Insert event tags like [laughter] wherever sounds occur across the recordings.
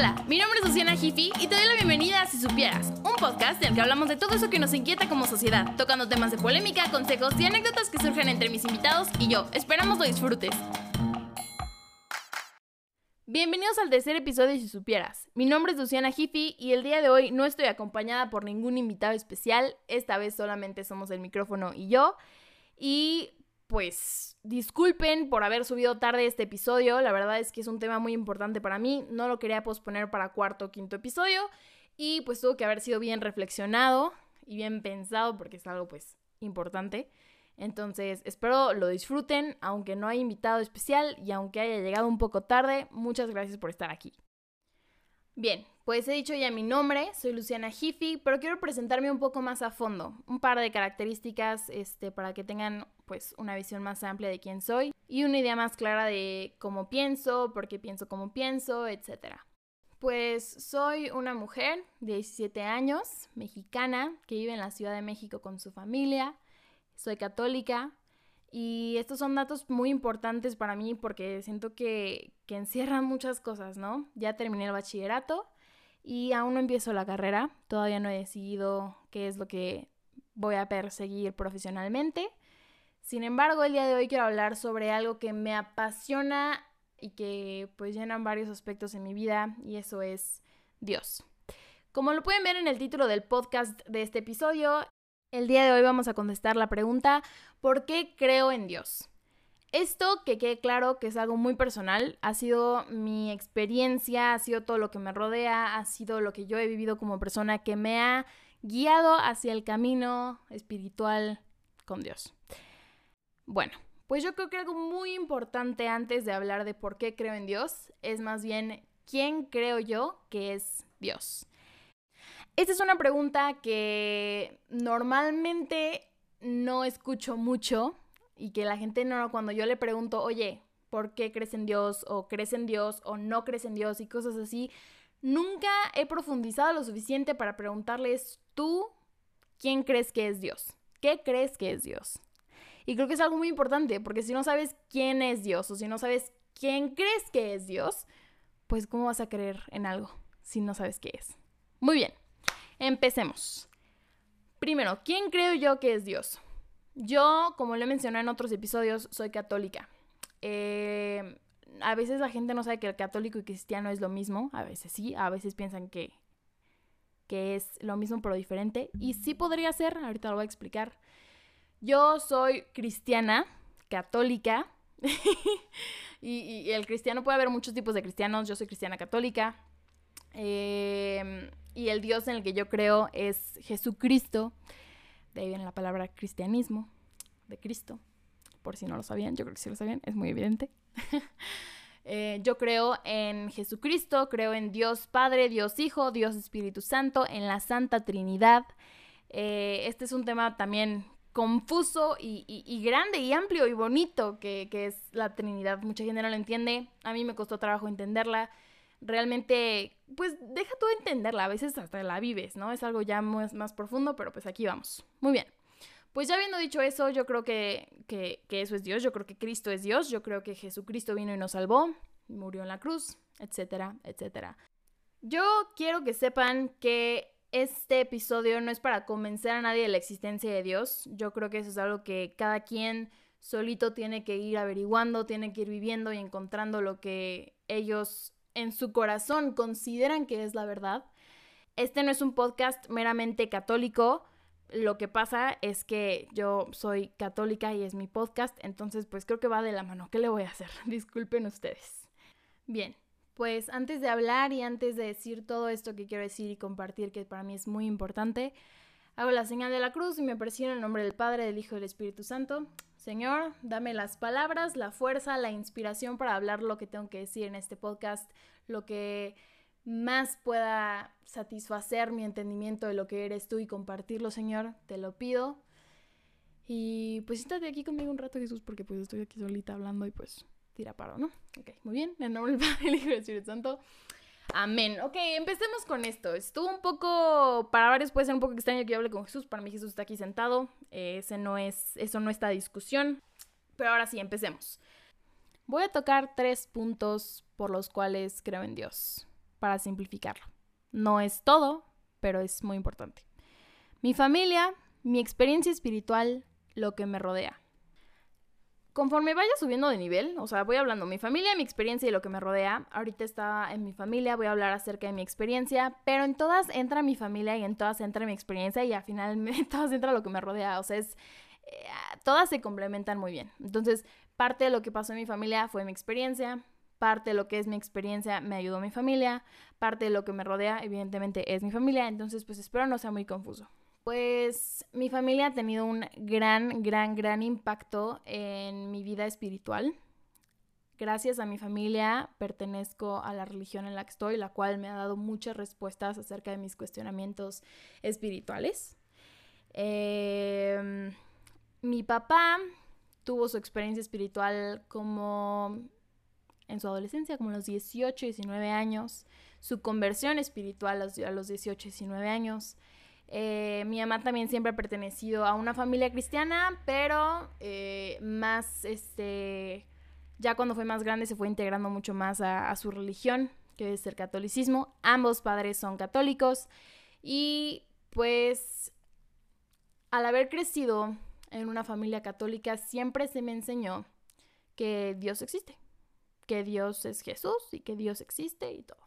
Hola, mi nombre es Luciana Jiffy y te doy la bienvenida a Si Supieras, un podcast en el que hablamos de todo eso que nos inquieta como sociedad, tocando temas de polémica, consejos y anécdotas que surgen entre mis invitados y yo. Esperamos lo disfrutes. Bienvenidos al tercer episodio de Si Supieras. Mi nombre es Luciana Jiffy y el día de hoy no estoy acompañada por ningún invitado especial, esta vez solamente somos el micrófono y yo. Y pues disculpen por haber subido tarde este episodio, la verdad es que es un tema muy importante para mí, no lo quería posponer para cuarto o quinto episodio. Y pues tuvo que haber sido bien reflexionado y bien pensado porque es algo pues importante. Entonces, espero lo disfruten, aunque no haya invitado especial y aunque haya llegado un poco tarde, muchas gracias por estar aquí. Bien, pues he dicho ya mi nombre, soy Luciana Jiffy, pero quiero presentarme un poco más a fondo, un par de características este, para que tengan pues una visión más amplia de quién soy y una idea más clara de cómo pienso, por qué pienso como pienso, etc. Pues soy una mujer de 17 años, mexicana, que vive en la Ciudad de México con su familia, soy católica, y estos son datos muy importantes para mí porque siento que, que encierran muchas cosas, ¿no? Ya terminé el bachillerato y aún no empiezo la carrera, todavía no he decidido qué es lo que voy a perseguir profesionalmente. Sin embargo, el día de hoy quiero hablar sobre algo que me apasiona y que pues llenan varios aspectos en mi vida y eso es Dios. Como lo pueden ver en el título del podcast de este episodio, el día de hoy vamos a contestar la pregunta ¿por qué creo en Dios? Esto, que quede claro que es algo muy personal, ha sido mi experiencia, ha sido todo lo que me rodea, ha sido lo que yo he vivido como persona que me ha guiado hacia el camino espiritual con Dios. Bueno, pues yo creo que algo muy importante antes de hablar de por qué creo en Dios es más bien quién creo yo que es Dios. Esta es una pregunta que normalmente no escucho mucho y que la gente no, cuando yo le pregunto, oye, ¿por qué crees en Dios? o crees en Dios o no crees en Dios y cosas así, nunca he profundizado lo suficiente para preguntarles, ¿tú quién crees que es Dios? ¿Qué crees que es Dios? Y creo que es algo muy importante, porque si no sabes quién es Dios o si no sabes quién crees que es Dios, pues ¿cómo vas a creer en algo si no sabes qué es? Muy bien, empecemos. Primero, ¿quién creo yo que es Dios? Yo, como lo he mencionado en otros episodios, soy católica. Eh, a veces la gente no sabe que el católico y cristiano es lo mismo. A veces sí, a veces piensan que, que es lo mismo pero diferente. Y sí podría ser, ahorita lo voy a explicar. Yo soy cristiana, católica. [laughs] y, el cristiano puede haber muchos tipos de cristianos. Yo soy cristiana católica. Eh, y el Dios en el que yo creo es Jesucristo. De ahí viene la palabra cristianismo, de Cristo. Por si no lo sabían, yo creo que sí lo sabían, es muy evidente. [laughs] Eh, yo creo en Jesucristo, creo en Dios Padre, Dios Hijo, Dios Espíritu Santo, en la Santa Trinidad. Eh, este es un tema también confuso y, grande y amplio y bonito que, es la Trinidad. Mucha gente no lo entiende, a mí me costó trabajo entenderla realmente, pues deja tú entenderla, a veces hasta la vives, ¿no? Es algo ya más, más profundo, pero pues aquí vamos. Muy bien. Pues ya habiendo dicho eso, yo creo que, que, que, eso es Dios, yo creo que Cristo es Dios, yo creo que Jesucristo vino y nos salvó, murió en la cruz, etcétera, etcétera. Yo quiero que sepan que este episodio no es para convencer a nadie de la existencia de Dios, yo creo que eso es algo que cada quien solito tiene que ir averiguando, tiene que ir viviendo y encontrando lo que ellos en su corazón consideran que es la verdad. Este no es un podcast meramente católico. Lo que pasa es que yo soy católica y es mi podcast, entonces pues creo que va de la mano. ¿Qué le voy a hacer? [laughs] Disculpen ustedes. Bien, pues antes de hablar y antes de decir todo esto que quiero decir y compartir, que para mí es muy importante, hago la señal de la cruz y me persigo en el nombre del Padre, del Hijo y del Espíritu Santo. Señor, dame las palabras, la fuerza, la inspiración para hablar lo que tengo que decir en este podcast, lo que más pueda satisfacer mi entendimiento de lo que eres tú y compartirlo, Señor, te lo pido. Y pues estate aquí conmigo un rato, Jesús, porque pues estoy aquí solita hablando y pues tira paro, ¿no? Ok, muy bien, en nombre del Padre, el [laughs] Hijo y del Espíritu Santo. Amén. Ok, empecemos con esto. Estuvo un poco, para varios puede ser un poco extraño que yo hable con Jesús. Para mí Jesús está aquí sentado. ese no es, eso no está a discusión. Pero ahora sí, empecemos. Voy a tocar tres puntos por los cuales creo en Dios. para simplificarlo. No es todo, pero es muy importante. Mi familia, mi experiencia espiritual, lo que me rodea. Conforme vaya subiendo de nivel, o sea, voy hablando mi familia, mi experiencia y lo que me rodea. Ahorita está en mi familia, voy a hablar acerca de mi experiencia, pero en todas entra mi familia y en todas entra mi experiencia y al final en [laughs] todas entra lo que me rodea. O sea, es, eh, todas se complementan muy bien. Entonces, parte de lo que pasó en mi familia fue mi experiencia, parte de lo que es mi experiencia me ayudó mi familia, parte de lo que me rodea evidentemente es mi familia, entonces pues espero no sea muy confuso. Pues mi familia ha tenido un gran, gran, gran impacto en mi vida espiritual. Gracias a mi familia pertenezco a la religión en la que estoy, la cual me ha dado muchas respuestas acerca de mis cuestionamientos espirituales. Em, mi papá tuvo su experiencia espiritual como en su adolescencia, como a los 18, 19 años, su conversión espiritual a los 18, 19 años. Eh, mi mamá también siempre ha pertenecido a una familia cristiana, pero eh, más, este, ya cuando fue más grande se fue integrando mucho más a, a su religión, que es el catolicismo. Ambos padres son católicos y pues al haber crecido en una familia católica siempre se me enseñó que Dios existe, que Dios es Jesús y que Dios existe y todo.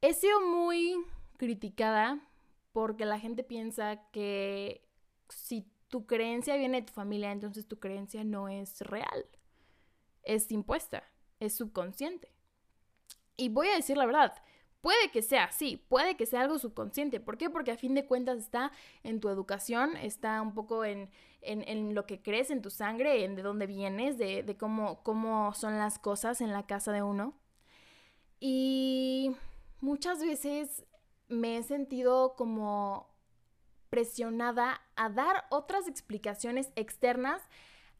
He sido muy criticada porque la gente piensa que si tu creencia viene de tu familia, entonces tu creencia no es real, es impuesta, es subconsciente. Y voy a decir la verdad, Puede que sea así, puede que sea algo subconsciente. ¿Por qué? Porque a fin de cuentas está en tu educación, está un poco en, en, lo que crees, en tu sangre, en de dónde vienes, de, de cómo, cómo son las cosas en la casa de uno. Y muchas veces me he sentido como presionada a dar otras explicaciones externas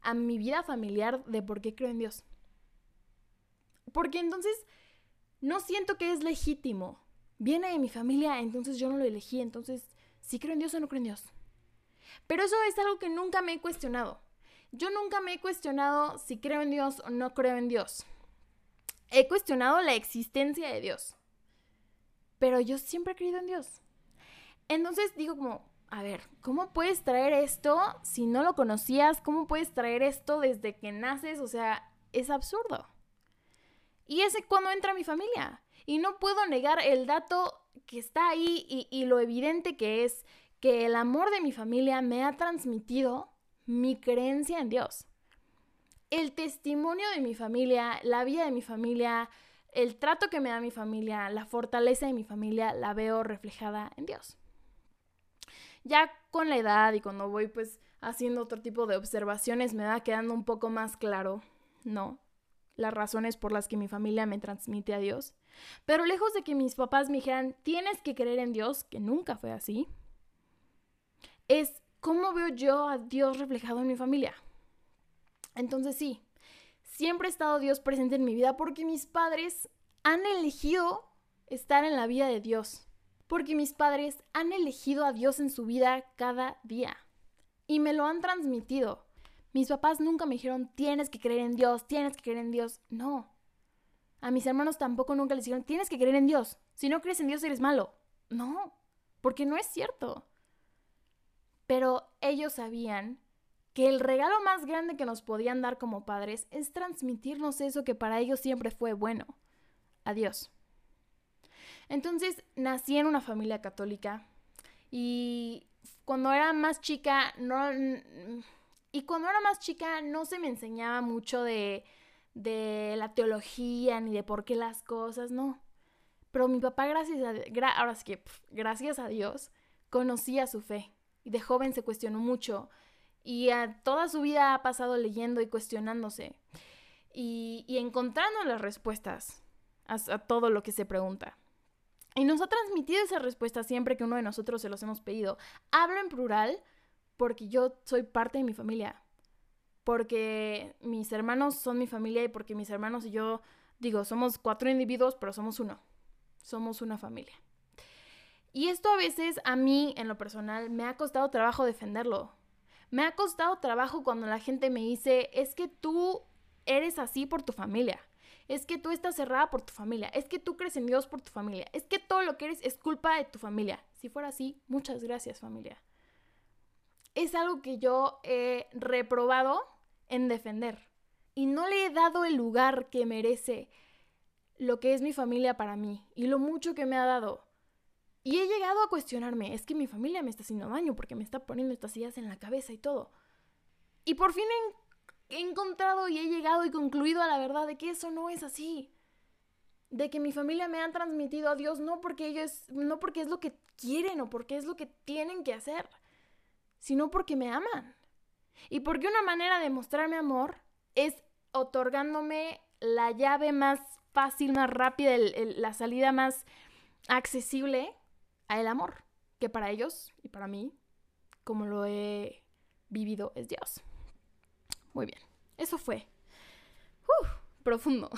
a mi vida familiar de por qué creo en Dios. Porque entonces no siento que es legítimo. Viene de mi familia, entonces yo no lo elegí, entonces, ¿sí creo en Dios o no creo en Dios? Pero eso es algo que nunca me he cuestionado. Yo nunca me he cuestionado si creo en Dios o no creo en Dios. He cuestionado la existencia de Dios. Pero yo siempre he creído en Dios. Entonces digo como, a ver, ¿cómo puedes traer esto si no lo conocías? ¿Cómo puedes traer esto desde que naces? O sea, es absurdo. Y es cuando entra mi familia. Y no puedo negar el dato que está ahí y, y lo evidente que es que el amor de mi familia me ha transmitido mi creencia en Dios. El testimonio de mi familia, la vida de mi familia, el trato que me da mi familia, la fortaleza de mi familia, la veo reflejada en Dios. Ya con la edad y cuando voy pues haciendo otro tipo de observaciones me va quedando un poco más claro, ¿no? las razones por las que mi familia me transmite a Dios. Pero lejos de que mis papás me dijeran, tienes que creer en Dios, que nunca fue así, es cómo veo yo a Dios reflejado en mi familia. Entonces sí, siempre ha estado Dios presente en mi vida porque mis padres han elegido estar en la vida de Dios. Porque mis padres han elegido a Dios en su vida cada día. Y me lo han transmitido. Mis papás nunca me dijeron, tienes que creer en Dios, tienes que creer en Dios. No. A mis hermanos tampoco nunca les dijeron, tienes que creer en Dios. Si no crees en Dios eres malo. No, porque no es cierto. Pero ellos sabían que el regalo más grande que nos podían dar como padres es transmitirnos eso que para ellos siempre fue bueno. Adiós. Entonces nací en una familia católica y cuando era más chica no y cuando era más chica no se me enseñaba mucho de, de la teología ni de por qué las cosas, no. Pero mi papá, gracias a, ahora sí que, gracias a Dios, conocía su fe. Y de joven se cuestionó mucho. Y toda su vida ha pasado leyendo y cuestionándose. Y, y encontrando las respuestas a, a todo lo que se pregunta. Y nos ha transmitido esa respuesta siempre que uno de nosotros se los hemos pedido. Hablo en plural porque yo soy parte de mi familia, porque mis hermanos son mi familia y porque mis hermanos y yo, digo, somos cuatro individuos, pero somos uno, somos una familia. Y esto a veces a mí, en lo personal, me ha costado trabajo defenderlo. Me ha costado trabajo cuando la gente me dice, es que tú eres así por tu familia, es que tú estás cerrada por tu familia, es que tú crees en Dios por tu familia, es que todo lo que eres es culpa de tu familia. Si fuera así, muchas gracias familia. Es algo que yo he reprobado en defender y no le he dado el lugar que merece lo que es mi familia para mí y lo mucho que me ha dado. Y he llegado a cuestionarme, es que mi familia me está haciendo daño porque me está poniendo estas ideas en la cabeza y todo. Y por fin he, encontrado y he llegado y concluido a la verdad de que eso no es así. De que mi familia me ha transmitido a Dios no porque ellos, no porque es lo que quieren o porque es lo que tienen que hacer, sino porque me aman. Y porque una manera de mostrarme amor es otorgándome la llave más fácil, más rápida, la salida más accesible al amor, que para ellos y para mí, como lo he vivido, es Dios. Muy bien, eso fue profundo.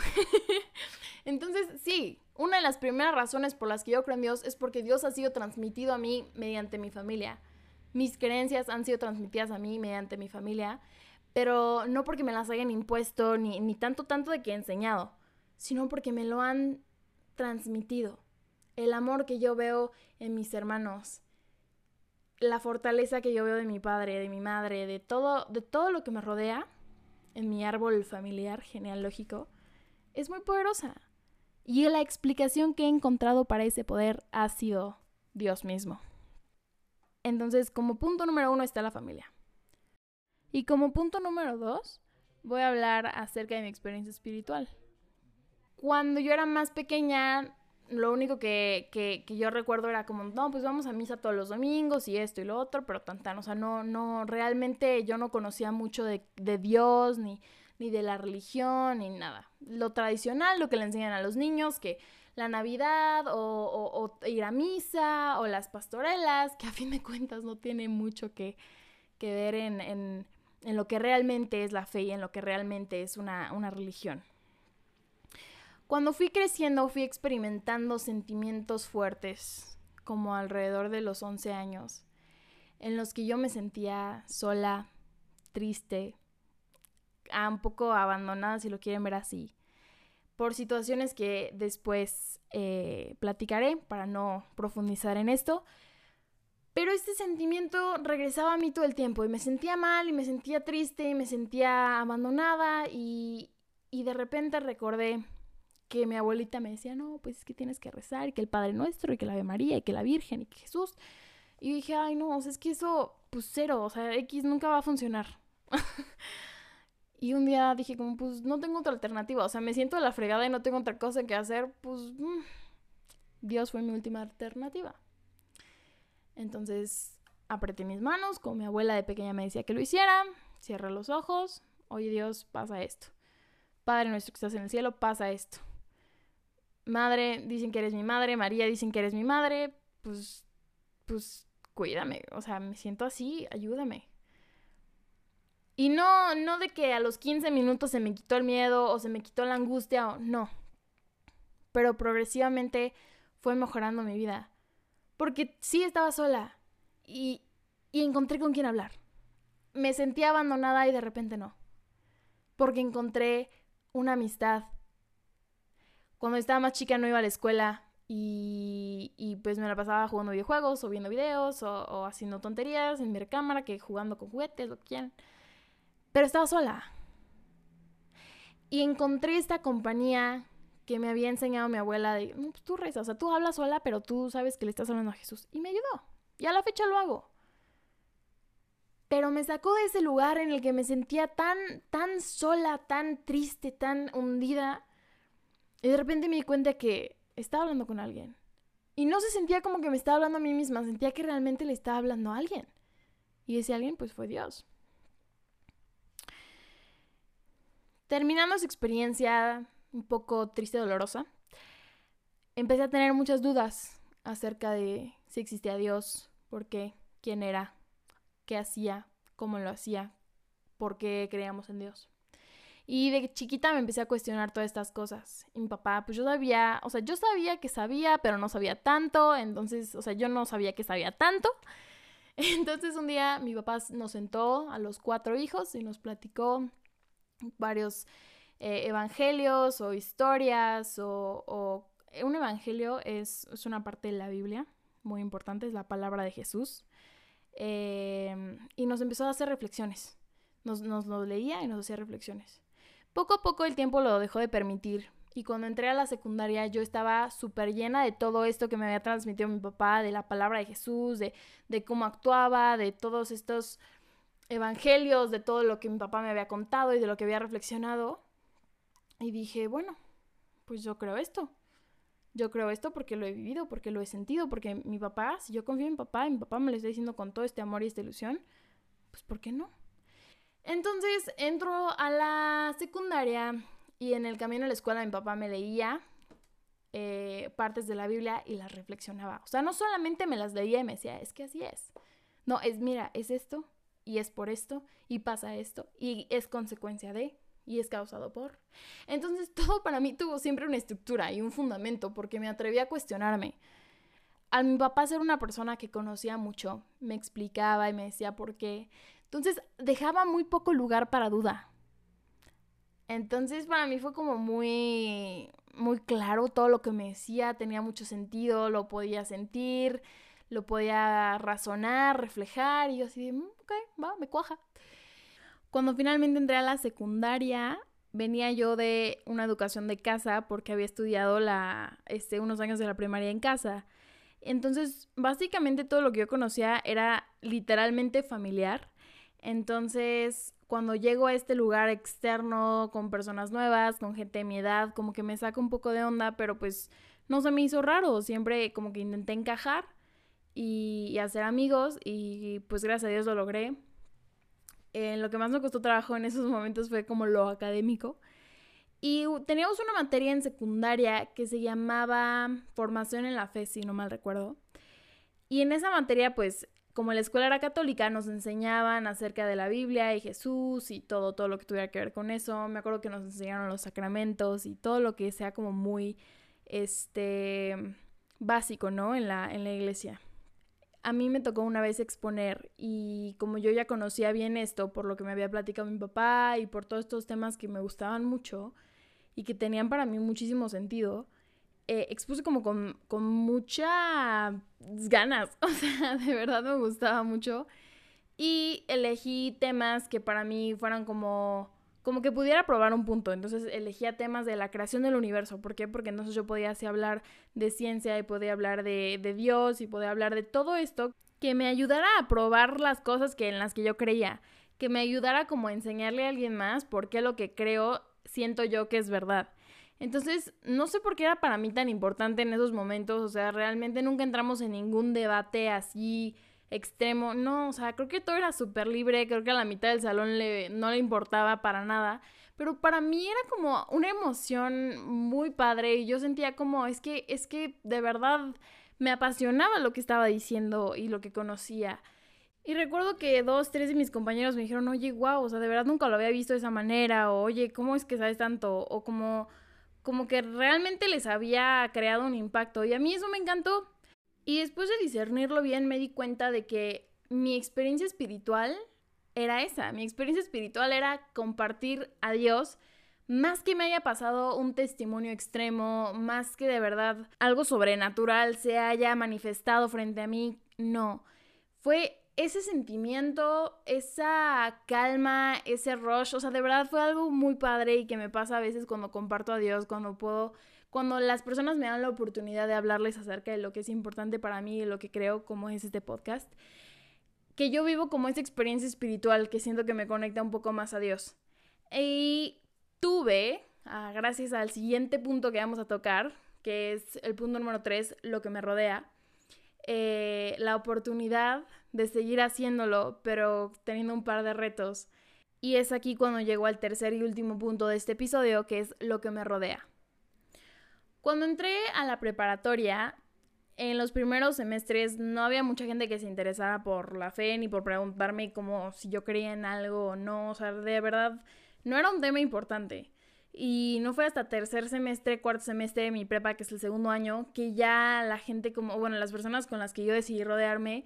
[laughs] Entonces, sí, una de las primeras razones por las que yo creo en Dios es porque Dios ha sido transmitido a mí mediante mi familia. Mis creencias han sido transmitidas a mí mediante mi familia, pero no porque me las hayan impuesto, ni, ni tanto, tanto de que he enseñado, sino porque me lo han transmitido. El amor que yo veo en mis hermanos, la fortaleza que yo veo de mi padre, de mi madre, de todo, de todo lo que me rodea en mi árbol familiar genealógico, es muy poderosa. Y la explicación que he encontrado para ese poder ha sido Dios mismo. Entonces, como punto número uno está la familia. Y como punto número dos, voy a hablar acerca de mi experiencia espiritual. Cuando yo era más pequeña, lo único que, que, yo recuerdo era como, no, pues vamos a misa todos los domingos y esto y lo otro, pero tan tan, o sea, no, no, realmente yo no conocía mucho de, de Dios, ni, ni de la religión, ni nada. Lo tradicional, lo que le enseñan a los niños, que la Navidad o, o, ir a misa o las pastorelas, que a fin de cuentas no tiene mucho que, que ver en, en, en, lo que realmente es la fe y en lo que realmente es una, una religión. Cuando fui creciendo fui experimentando sentimientos fuertes, como alrededor de los 11 años, en los que yo me sentía sola, triste, un poco abandonada si lo quieren ver así, por situaciones que después eh, platicaré para no profundizar en esto. Pero este sentimiento regresaba a mí todo el tiempo y me sentía mal y me sentía triste y me sentía abandonada y, y de repente recordé que mi abuelita me decía, no, pues es que tienes que rezar, y que el Padre Nuestro, y que la Ave María, y que la Virgen, y que Jesús. Y dije, ay, no, o sea, es que eso, pues cero, o sea, X nunca va a funcionar. [laughs] y un día dije, como, pues no tengo otra alternativa, o sea, me siento de la fregada y no tengo otra cosa que hacer, pues mm, Dios fue mi última alternativa. Entonces apreté mis manos, como mi abuela de pequeña me decía que lo hiciera, cierra los ojos, oye Dios, pasa esto. Padre nuestro que estás en el cielo, pasa esto madre, dicen que eres mi madre, María, dicen que eres mi madre, pues, pues, cuídame, o sea, me siento así, ayúdame. Y no, no de que a los 15 minutos se me quitó el miedo o se me quitó la angustia, o, no. Pero progresivamente fue mejorando mi vida. Porque sí estaba sola y, y encontré con quién hablar. Me sentía abandonada y de repente no. Porque encontré una amistad cuando estaba más chica no iba a la escuela y, pues me la pasaba jugando videojuegos o viendo videos o, haciendo tonterías en mi recámara, que jugando con juguetes, lo que quieran. Pero estaba sola. Y encontré esta compañía que me había enseñado mi abuela de, pues tú rezas, o sea, tú hablas sola, pero tú sabes que le estás hablando a Jesús. Y me ayudó. Y a la fecha lo hago. Pero me sacó de ese lugar en el que me sentía tan, tan sola, tan triste, tan hundida y de repente me di cuenta que estaba hablando con alguien. Y no se sentía como que me estaba hablando a mí misma, sentía que realmente le estaba hablando a alguien. Y ese alguien pues fue Dios. Terminando su experiencia un poco triste dolorosa, empecé a tener muchas dudas acerca de si existía Dios, por qué, quién era, qué hacía, cómo lo hacía, por qué creíamos en Dios. Y de chiquita me empecé a cuestionar todas estas cosas. Y mi papá, pues yo sabía, o sea, yo sabía que sabía, pero no sabía tanto. Entonces, o sea, yo no sabía que sabía tanto. [laughs] Entonces un día mi papá nos sentó a los cuatro hijos y nos platicó varios eh, evangelios o historias o, un evangelio es, es, una parte de la Biblia muy importante, es la palabra de Jesús. Em, y nos empezó a hacer reflexiones. Nos, nos leía y nos hacía reflexiones. Poco a poco el tiempo lo dejó de permitir. Y cuando entré a la secundaria yo estaba súper llena de todo esto que me había transmitido mi papá, de la palabra de Jesús, de, de cómo actuaba, de todos estos evangelios, de todo lo que mi papá me había contado y de lo que había reflexionado. Y dije, bueno, pues yo creo esto. Yo creo esto porque lo he vivido, porque lo he sentido, porque mi papá, si yo confío en mi papá mi papá me lo está diciendo con todo este amor y esta ilusión, pues ¿por qué no? Entonces entro a la secundaria y en el camino a la escuela mi papá me leía eh, partes de la Biblia y las reflexionaba. O sea, no solamente me las leía y me decía, es que así es. No, es, mira, es esto y es por esto y pasa esto y es consecuencia de y es causado por. Entonces [laughs] todo para mí tuvo siempre una estructura y un fundamento porque me atreví a cuestionarme. Al mi papá ser una persona que conocía mucho, me explicaba y me decía por qué. Entonces dejaba muy poco lugar para duda. Entonces para mí fue como muy muy claro todo lo que me decía, tenía mucho sentido, lo podía sentir, lo podía razonar, reflejar y yo así de, mm, ok, va, me cuaja. Cuando finalmente entré a la secundaria, venía yo de una educación de casa porque había estudiado la, este, unos años de la primaria en casa. Entonces, básicamente todo lo que yo conocía era literalmente familiar. Entonces, cuando llego a este lugar externo con personas nuevas, con gente de mi edad, como que me saca un poco de onda, pero pues no se me hizo raro. Siempre como que intenté encajar y, y hacer amigos y pues gracias a Dios lo logré lo que más me costó trabajo en esos momentos fue como lo académico. Y teníamos una materia en secundaria que se llamaba Formación en la Fe, si no mal recuerdo. Y en esa materia, pues, como la escuela era católica, nos enseñaban acerca de la Biblia y Jesús y todo, todo lo que tuviera que ver con eso. Me acuerdo que nos enseñaron los sacramentos y todo lo que sea como muy, este, básico, ¿no? En la, en la iglesia a mí me tocó una vez exponer y como yo ya conocía bien esto por lo que me había platicado mi papá y por todos estos temas que me gustaban mucho y que tenían para mí muchísimo sentido, eh, expuse como con, con muchas ganas, [laughs] o sea, de verdad me gustaba mucho y elegí temas que para mí fueran como como que pudiera probar un punto. Entonces elegía temas de la creación del universo. ¿Por qué? Porque entonces yo podía así hablar de ciencia y podía hablar de, de Dios y podía hablar de todo esto que me ayudara a probar las cosas que en las que yo creía. Que me ayudara como a enseñarle a alguien más por qué lo que creo siento yo que es verdad. Entonces, no sé por qué era para mí tan importante en esos momentos. O sea, realmente nunca entramos en ningún debate así extremo. No, o sea, creo que todo era súper libre, creo que a la mitad del salón le, no le importaba para nada. Pero para mí era como una emoción muy padre y yo sentía como, es que, es que de verdad me apasionaba lo que estaba diciendo y lo que conocía. Y recuerdo que dos, tres de mis compañeros me dijeron, oye, wow, o sea, de verdad nunca lo había visto de esa manera, o oye, ¿cómo es que sabes tanto? O como, como que realmente les había creado un impacto. Y a mí eso me encantó. Y después de discernirlo bien me di cuenta de que mi experiencia espiritual era esa. Mi experiencia espiritual era compartir a Dios más que me haya pasado un testimonio extremo, más que de verdad algo sobrenatural se haya manifestado frente a mí, no. Fue ese sentimiento, esa calma, ese rush, o sea, de verdad fue algo muy padre y que me pasa a veces cuando comparto a Dios, cuando puedo cuando las personas me dan la oportunidad de hablarles acerca de lo que es importante para mí y lo que creo como es este podcast, que yo vivo como esa experiencia espiritual que siento que me conecta un poco más a Dios. Y tuve, ah, gracias al siguiente punto que vamos a tocar, que es el punto número 3, lo que me rodea, eh, la oportunidad de seguir haciéndolo, pero teniendo un par de retos. Y es aquí cuando llego al tercer y último punto de este episodio, que es lo que me rodea. Cuando entré a la preparatoria, en los primeros semestres no había mucha gente que se interesara por la fe ni por preguntarme como si yo creía en algo o no. O sea, de verdad, no era un tema importante. Y no fue hasta tercer semestre, cuarto semestre de mi prepa, que es el segundo año, que ya la gente como, bueno, las personas con las que yo decidí rodearme,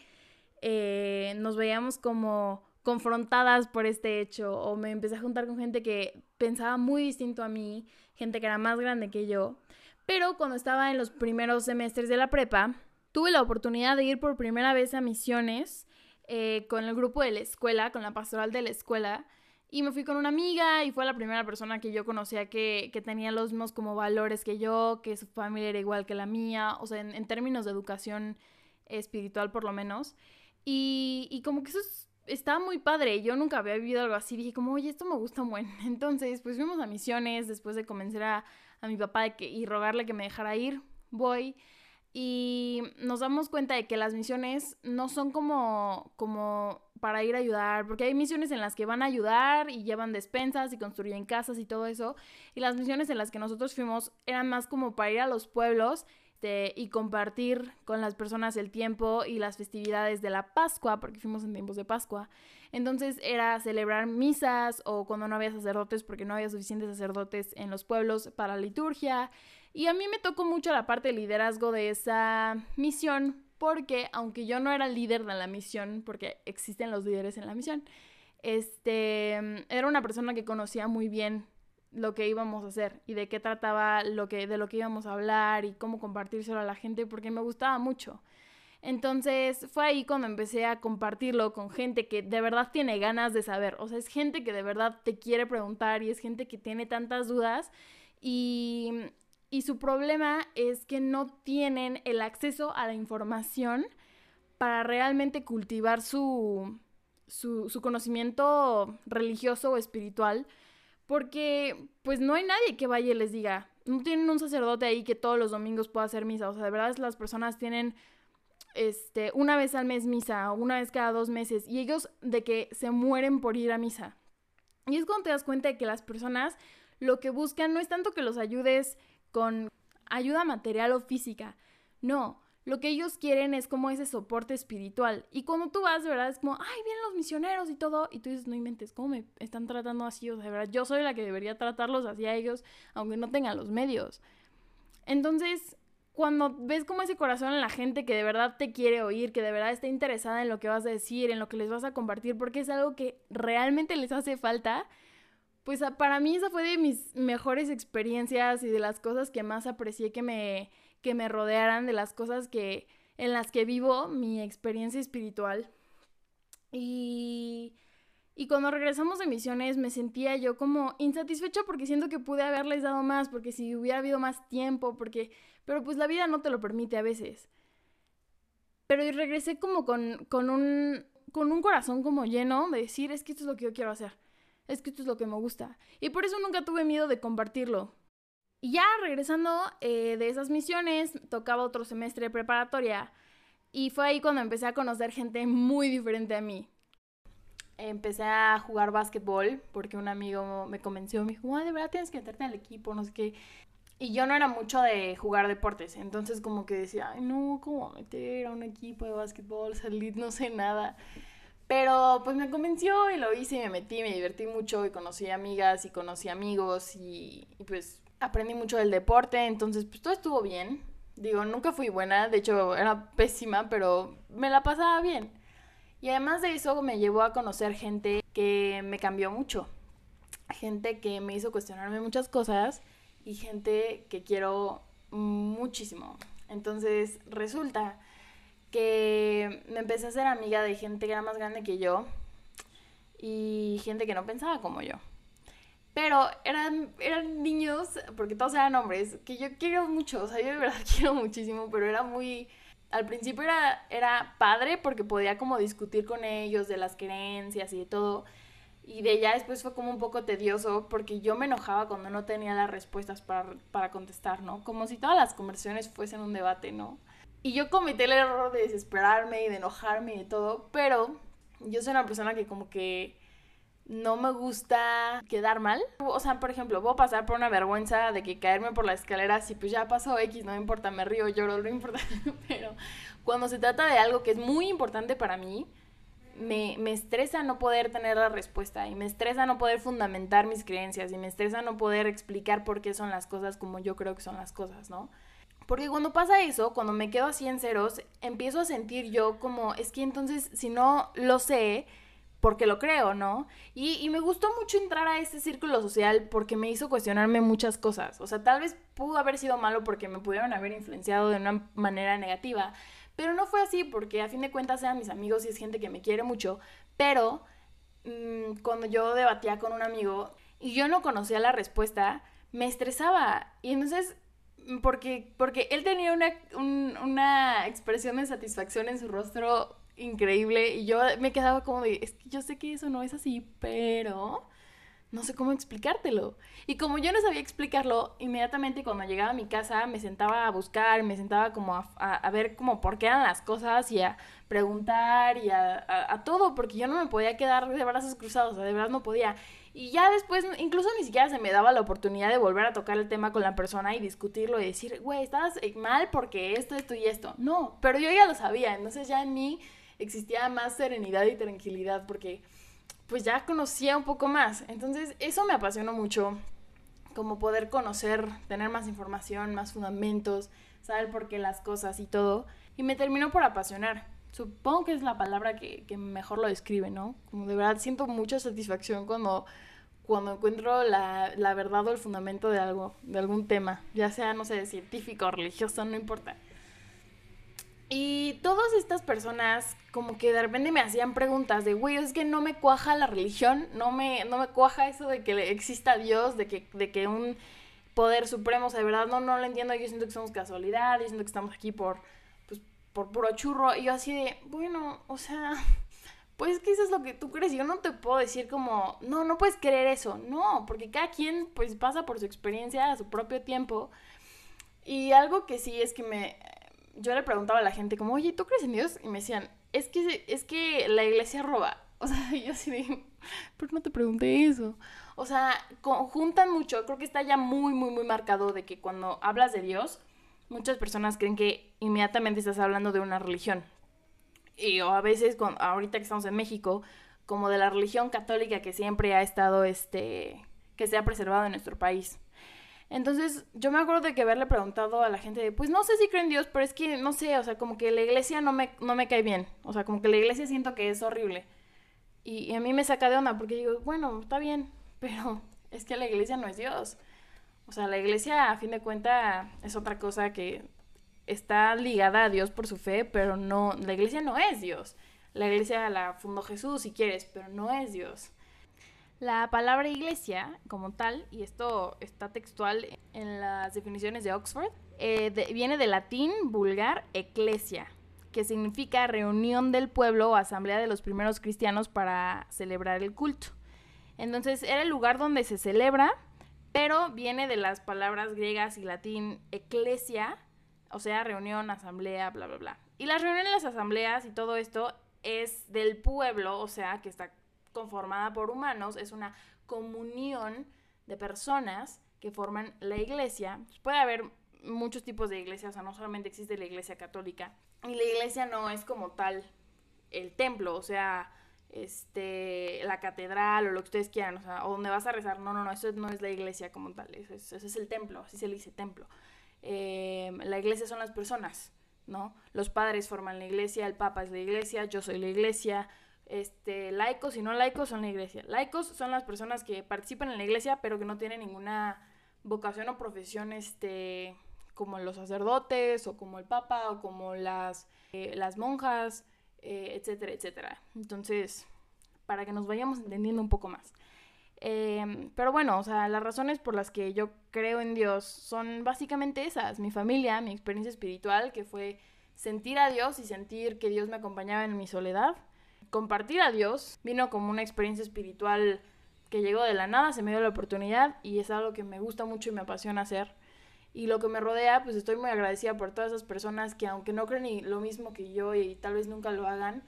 eh, nos veíamos como confrontadas por este hecho o me empecé a juntar con gente que pensaba muy distinto a mí, gente que era más grande que yo. Pero cuando estaba en los primeros semestres de la prepa, tuve la oportunidad de ir por primera vez a misiones eh, con el grupo de la escuela, con la pastoral de la escuela. Y me fui con una amiga y fue la primera persona que yo conocía que, que tenía los mismos como valores que yo, que su familia era igual que la mía, o sea, en, en términos de educación espiritual por lo menos. Y, y como que eso es estaba muy padre. Yo nunca había vivido algo así. Dije como, oye, esto me gusta muy. [laughs] Entonces, pues fuimos a misiones después de convencer a, a mi papá de que, y rogarle que me dejara ir. Voy. Y nos damos cuenta de que las misiones no son como, como para ir a ayudar, porque hay misiones en las que van a ayudar y llevan despensas y construyen casas y todo eso. Y las misiones en las que nosotros fuimos eran más como para ir a los pueblos este, y compartir con las personas el tiempo y las festividades de la Pascua, porque fuimos en tiempos de Pascua. Entonces era celebrar misas o cuando no había sacerdotes, porque no había suficientes sacerdotes en los pueblos para liturgia. Y a mí me tocó mucho la parte de liderazgo de esa misión, porque aunque yo no era líder de la misión, porque existen los líderes en la misión, este, era una persona que conocía muy bien lo que íbamos a hacer y de qué trataba lo que, de lo que íbamos a hablar y cómo compartírselo a la gente porque me gustaba mucho. Entonces fue ahí cuando empecé a compartirlo con gente que de verdad tiene ganas de saber. O sea, es gente que de verdad te quiere preguntar y es gente que tiene tantas dudas y, y su problema es que no tienen el acceso a la información para realmente cultivar su, su, conocimiento religioso o espiritual porque pues no hay nadie que vaya y les diga, no tienen un sacerdote ahí que todos los domingos pueda hacer misa, o sea, de verdad las personas tienen este una vez al mes misa o una vez cada dos meses y ellos de que se mueren por ir a misa. Y es cuando te das cuenta de que las personas lo que buscan no es tanto que los ayudes con ayuda material o física, no, lo que ellos quieren es como ese soporte espiritual. Y cuando tú vas, de verdad, es como, ay, vienen los misioneros y todo. Y tú dices, no inventes, ¿cómo me están tratando así? O sea, de verdad, yo soy la que debería tratarlos así a ellos, aunque no tengan los medios. Entonces, cuando ves como ese corazón en la gente que de verdad te quiere oír, que de verdad está interesada en lo que vas a decir, en lo que les vas a compartir, porque es algo que realmente les hace falta, pues para mí esa fue de mis mejores experiencias y de las cosas que más aprecié que me que me rodearan, de las cosas que en las que vivo mi experiencia espiritual. Y, y cuando regresamos de misiones me sentía yo como insatisfecha porque siento que pude haberles dado más, porque si hubiera habido más tiempo, porque... Pero pues la vida no te lo permite a veces. Pero regresé como con, con, un, con un corazón como lleno de decir, es que esto es lo que yo quiero hacer, es que esto es lo que me gusta. Y por eso nunca tuve miedo de compartirlo, y ya regresando eh, de esas misiones, tocaba otro semestre de preparatoria y fue ahí cuando empecé a conocer gente muy diferente a mí. Empecé a jugar básquetbol porque un amigo me convenció, me dijo, de verdad tienes que meterte al equipo, no sé qué. Y yo no era mucho de jugar deportes, entonces como que decía, ay no, ¿cómo meter a un equipo de básquetbol, salir, no sé nada. Pero pues me convenció y lo hice y me metí, me divertí mucho y conocí amigas y conocí amigos y, pues aprendí mucho del deporte, entonces pues todo estuvo bien. Digo, nunca fui buena, de hecho era pésima, pero me la pasaba bien. Y además de eso me llevó a conocer gente que me cambió mucho. Gente que me hizo cuestionarme muchas cosas y gente que quiero muchísimo. Entonces resulta que me empecé a ser amiga de gente que era más grande que yo y gente que no pensaba como yo. Pero eran, eran niños, porque todos eran hombres, que yo quiero mucho, o sea, yo de verdad [laughs] quiero muchísimo, pero era muy... Al principio era, era padre porque podía como discutir con ellos de las creencias y de todo. Y de ya después fue como un poco tedioso porque yo me enojaba cuando no tenía las respuestas para, para contestar, ¿no? Como si todas las conversaciones fuesen un debate, ¿no? Y yo cometí el error de desesperarme y de enojarme y de todo, pero yo soy una persona que como que no me gusta quedar mal. O sea, por ejemplo, puedo pasar por una vergüenza de que caerme por la escalera, si pues ya pasó X, no importa, me río, lloro, no importa. [laughs] Pero cuando se trata de algo que es muy importante para mí, me, me, estresa no poder tener la respuesta y me estresa no poder fundamentar mis creencias y me estresa no poder explicar por qué son las cosas como yo creo que son las cosas, ¿no? Porque cuando pasa eso, cuando me quedo así en ceros, empiezo a sentir yo como, es que entonces si no lo sé, porque lo creo, ¿no? Y, me gustó mucho entrar a este círculo social porque me hizo cuestionarme muchas cosas. O sea, tal vez pudo haber sido malo porque me pudieron haber influenciado de una manera negativa, pero no fue así porque a fin de cuentas eran mis amigos y es gente que me quiere mucho. Pero mmm, cuando yo debatía con un amigo y yo no conocía la respuesta, me estresaba. Y entonces porque, porque él tenía una, un, una expresión de satisfacción en su rostro increíble y yo me quedaba como de, es que yo sé que eso no es así, pero no sé cómo explicártelo. Y como yo no sabía explicarlo, inmediatamente cuando llegaba a mi casa me sentaba a buscar, me sentaba como a, a, ver como por qué eran las cosas y a preguntar y a, a, todo, porque yo no me podía quedar de brazos cruzados, o sea, de verdad no podía. Y ya después, incluso ni siquiera se me daba la oportunidad de volver a tocar el tema con la persona y discutirlo y decir, güey, estabas mal porque esto, esto y esto. No, pero yo ya lo sabía, entonces ya en mí existía más serenidad y tranquilidad porque pues ya conocía un poco más. Entonces eso me apasionó mucho, como poder conocer, tener más información, más fundamentos, saber por qué las cosas y todo. Y me terminó por apasionar. Supongo que es la palabra que, que mejor lo describe, ¿no? Como de verdad siento mucha satisfacción cuando, cuando encuentro la, la verdad o el fundamento de algo, de algún tema, ya sea, no sé, científico religioso, no importa. Y todas estas personas como que de repente me hacían preguntas de, güey, es que no me cuaja la religión, no me, no me cuaja eso de que exista Dios, de que, de que un poder supremo, o sea, de verdad no, no lo entiendo, yo siento que somos casualidad, yo siento que estamos aquí por, por puro churro, y yo así de, bueno, o sea, [laughs] pues que eso es lo que tú crees, yo no te puedo decir como, no, no puedes creer eso, no, porque cada quien pues pasa por su experiencia a su propio tiempo, y algo que sí es que me yo le preguntaba a la gente como, oye, ¿tú crees en Dios? Y me decían, es que, es que la iglesia roba. [laughs] O sea, yo así de, ¿por qué no te pregunté eso? O sea, juntan mucho, creo que está ya muy, muy, muy marcado de que cuando hablas de Dios, muchas personas creen que inmediatamente estás hablando de una religión. Y o a veces, con, ahorita que estamos en México, como de la religión católica que siempre ha estado, este, que se ha preservado en nuestro país. Entonces, yo me acuerdo de que haberle preguntado a la gente, pues no sé si creo en Dios, pero es que, no sé, o sea, como que la iglesia no me, no me cae bien. O sea, como que la iglesia siento que es horrible. Y, a mí me saca de onda porque digo, bueno, está bien, [laughs] pero es que la iglesia no es Dios. O sea, la iglesia, a fin de cuentas, es otra cosa que está ligada a Dios por su fe, pero no, la iglesia no es Dios. La iglesia la fundó Jesús, si quieres, pero no es Dios. La palabra iglesia, como tal, y esto está textual en las definiciones de Oxford, eh, viene del latín vulgar ecclesia, que significa reunión del pueblo o asamblea de los primeros cristianos para celebrar el culto. Entonces era el lugar donde se celebra, pero viene de las palabras griegas y latín ecclesia, o sea, reunión, asamblea, bla, bla, bla. Y las reuniones, las asambleas y todo esto es del pueblo, o sea, que está conformada por humanos, es una comunión de personas que forman la iglesia. Puede haber muchos tipos de iglesias, o sea, no solamente existe la iglesia católica. Y la iglesia no es como tal el templo, o sea, este, la catedral o lo que ustedes quieran, o donde vas a rezar. No, no, no, eso no es la iglesia como tal, eso es, es el templo, así se le dice templo. Eh, la iglesia son las personas, ¿no? Los padres forman la iglesia, el papa es la iglesia, yo soy la iglesia, este, laicos y no laicos son la iglesia. Laicos son las personas que participan en la iglesia pero que no tienen ninguna vocación o profesión este, como los sacerdotes o como el papa o como las, eh, las monjas, eh, etcétera, etcétera. Entonces, para que nos vayamos entendiendo un poco más. Em, pero bueno, o sea, las razones por las que yo creo en Dios son básicamente esas. Mi familia, mi experiencia espiritual, que fue sentir a Dios y sentir que Dios me acompañaba en mi soledad compartir a Dios vino como una experiencia espiritual que llegó de la nada, se me dio la oportunidad y es algo que me gusta mucho y me apasiona hacer. Y lo que me rodea, pues estoy muy agradecida por todas esas personas que aunque no creen lo mismo que yo y tal vez nunca lo hagan,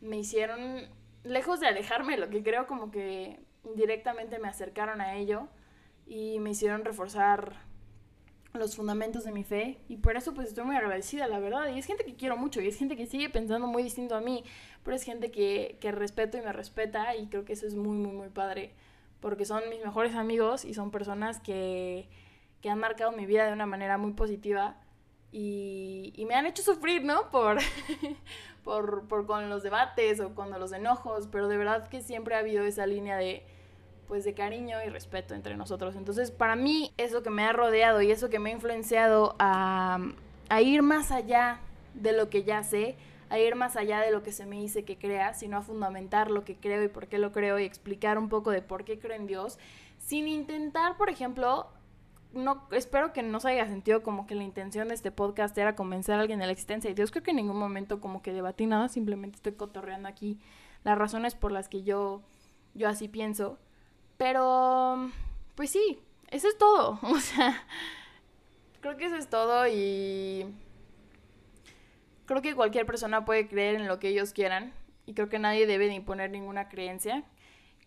me hicieron, lejos de alejarme, lo que creo como que directamente me acercaron a ello y me hicieron reforzar los fundamentos de mi fe y por eso pues estoy muy agradecida, la verdad. Y es gente que quiero mucho y es gente que sigue pensando muy distinto a mí, pero es gente que, que respeto y me respeta y creo que eso es muy, muy, muy padre, porque son mis mejores amigos y son personas que, que han marcado mi vida de una manera muy positiva y, me han hecho sufrir, ¿no? Por, [laughs] por, por con los debates o con los enojos, pero de verdad que siempre ha habido esa línea de pues de cariño y respeto entre nosotros. Entonces, para mí, eso que me ha rodeado y eso que me ha influenciado a, a ir más allá de lo que ya sé, a ir más allá de lo que se me dice que crea, sino a fundamentar lo que creo y por qué lo creo y explicar un poco de por qué creo en Dios, sin intentar, por ejemplo, no espero que no se haya sentido como que la intención de este podcast era convencer a alguien de la existencia de Dios. Creo que en ningún momento como que debatí nada, simplemente estoy cotorreando aquí las razones por las que yo yo así pienso. Pero pues sí, eso es todo. [laughs] O sea, creo que eso es todo y creo que cualquier persona puede creer en lo que ellos quieran y creo que nadie debe de imponer ninguna creencia.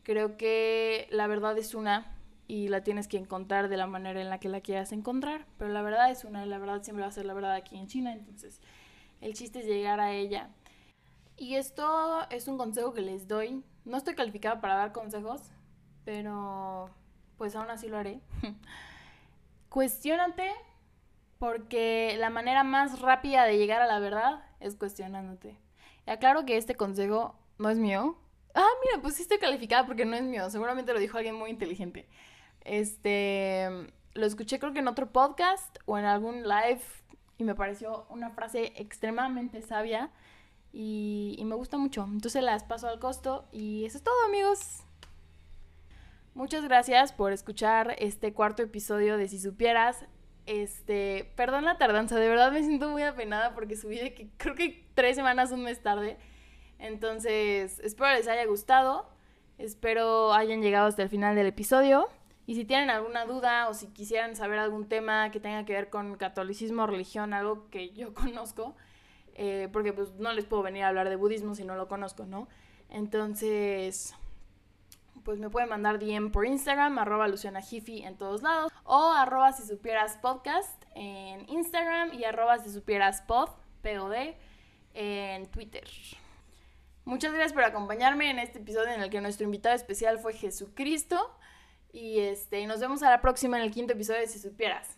Creo que la verdad es una y la tienes que encontrar de la manera en la que la quieras encontrar, pero la verdad es una la verdad siempre va a ser la verdad aquí en China, entonces el chiste es llegar a ella. Y esto es un consejo que les doy. No estoy calificada para dar consejos, pero pues aún así lo haré. [laughs] Cuestiónate porque la manera más rápida de llegar a la verdad es cuestionándote. Y aclaro que este consejo no es mío. Ah, mira, pues sí estoy calificada porque no es mío. Seguramente lo dijo alguien muy inteligente. Este, lo escuché creo que en otro podcast o en algún live y me pareció una frase extremadamente sabia y, y me gusta mucho. Entonces las paso al costo y eso es todo amigos. Muchas gracias por escuchar este cuarto episodio de Si Supieras. Este, perdón la tardanza, de verdad me siento muy apenada porque subí de que creo que tres semanas, un mes tarde. Entonces, espero les haya gustado. Espero hayan llegado hasta el final del episodio. Y si tienen alguna duda o si quisieran saber algún tema que tenga que ver con catolicismo o religión, algo que yo [laughs] conozco, eh, porque pues no les puedo venir a hablar de budismo si no lo conozco, ¿no? Entonces, pues me pueden mandar DM por Instagram, arroba Luciana en todos lados, o arroba si supieras podcast en Instagram y arroba si supieras pod, POD, en Twitter. Muchas gracias por acompañarme en este episodio en el que nuestro invitado especial fue Jesucristo. Y este, nos vemos a la próxima en el quinto episodio de Si Supieras.